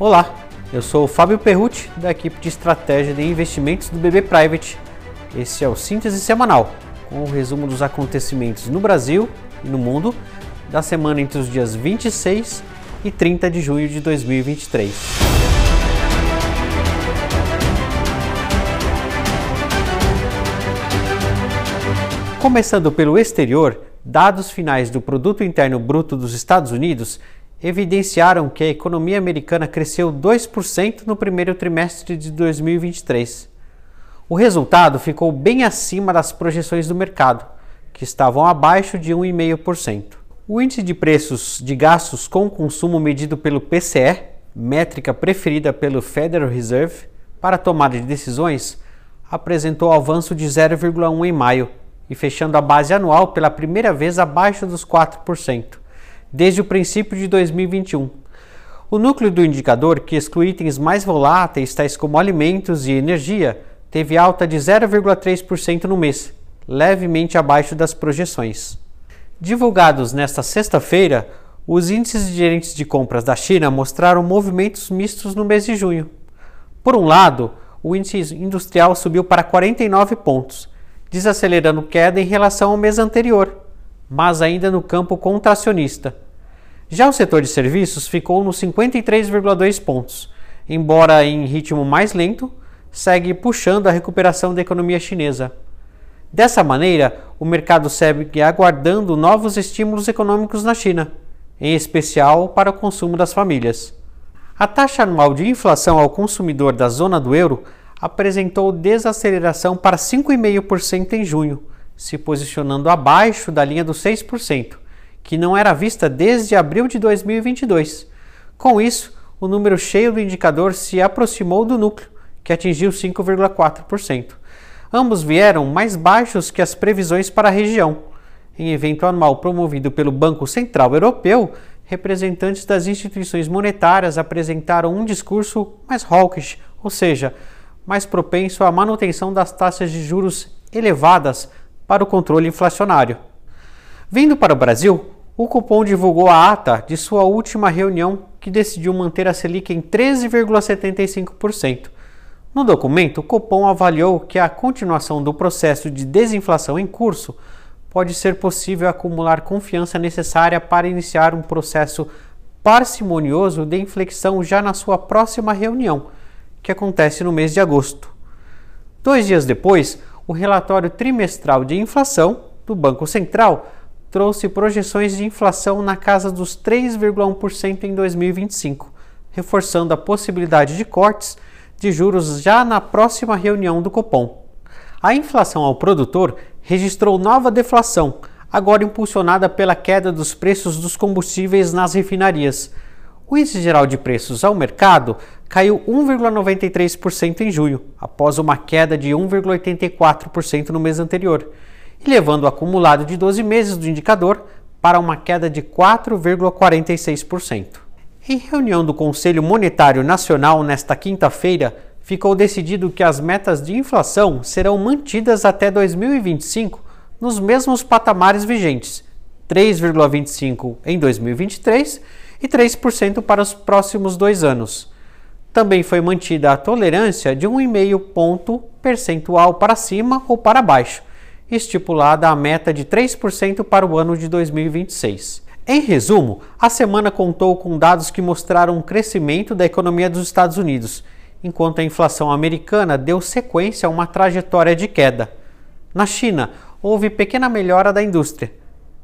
Olá, eu sou o Fábio Perrucci, da equipe de estratégia de investimentos do BB Private. Esse é o Síntese Semanal, com o resumo dos acontecimentos no Brasil e no mundo da semana entre os dias 26 e 30 de junho de 2023. Começando pelo exterior, dados finais do Produto Interno Bruto dos Estados Unidos evidenciaram que a economia americana cresceu 2% no primeiro trimestre de 2023. O resultado ficou bem acima das projeções do mercado, que estavam abaixo de 1,5%. O índice de preços de gastos com consumo medido pelo PCE, métrica preferida pelo Federal Reserve para tomada de decisões, apresentou avanço de 0,1 em maio e fechando a base anual pela primeira vez abaixo dos 4% desde o princípio de 2021. O núcleo do indicador, que exclui itens mais voláteis, tais como alimentos e energia, teve alta de 0,3% no mês, levemente abaixo das projeções. Divulgados nesta sexta-feira, os índices de gerentes de compras da China mostraram movimentos mistos no mês de junho. Por um lado, o índice industrial subiu para 49 pontos, desacelerando queda em relação ao mês anterior, mas ainda no campo contracionista. Já o setor de serviços ficou nos 53,2 pontos, embora em ritmo mais lento, segue puxando a recuperação da economia chinesa. Dessa maneira, o mercado segue aguardando novos estímulos econômicos na China, em especial para o consumo das famílias. A taxa anual de inflação ao consumidor da zona do euro apresentou desaceleração para 5,5% em junho, se posicionando abaixo da linha dos 6%, que não era vista desde abril de 2022. Com isso, o número cheio do indicador se aproximou do núcleo, que atingiu 5,4%. Ambos vieram mais baixos que as previsões para a região. Em evento anual promovido pelo Banco Central Europeu, representantes das instituições monetárias apresentaram um discurso mais hawkish, ou seja, mais propenso à manutenção das taxas de juros elevadas para o controle inflacionário. Vindo para o Brasil, o Copom divulgou a ata de sua última reunião que decidiu manter a Selic em 13,75%. No documento, o Copom avaliou que a continuação do processo de desinflação em curso pode ser possível acumular confiança necessária para iniciar um processo parcimonioso de inflexão já na sua próxima reunião, que acontece no mês de agosto. Dois dias depois, o relatório trimestral de inflação do Banco Central trouxe projeções de inflação na casa dos 3,1% em 2025, reforçando a possibilidade de cortes de juros já na próxima reunião do Copom. A inflação ao produtor registrou nova deflação, agora impulsionada pela queda dos preços dos combustíveis nas refinarias. O índice geral de preços ao mercado caiu 1,93% em junho, após uma queda de 1,84% no mês anterior, e levando o acumulado de 12 meses do indicador para uma queda de 4,46%. Em reunião do Conselho Monetário Nacional nesta quinta-feira, ficou decidido que as metas de inflação serão mantidas até 2025 nos mesmos patamares vigentes, 3,25% em 2023 e 3% para os próximos dois anos. Também foi mantida a tolerância de 1,5 ponto percentual para cima ou para baixo, estipulada a meta de 3% para o ano de 2026. Em resumo, a semana contou com dados que mostraram um crescimento da economia dos Estados Unidos, enquanto a inflação americana deu sequência a uma trajetória de queda. Na China, houve pequena melhora da indústria,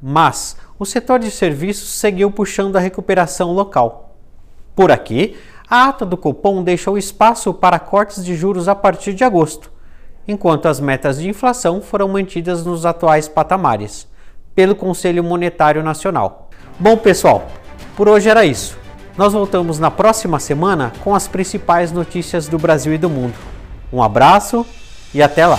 mas o setor de serviços seguiu puxando a recuperação local. Por aqui, a ata do Copom deixou espaço para cortes de juros a partir de agosto, enquanto as metas de inflação foram mantidas nos atuais patamares, pelo Conselho Monetário Nacional. Bom, pessoal, por hoje era isso. Nós voltamos na próxima semana com as principais notícias do Brasil e do mundo. Um abraço e até lá!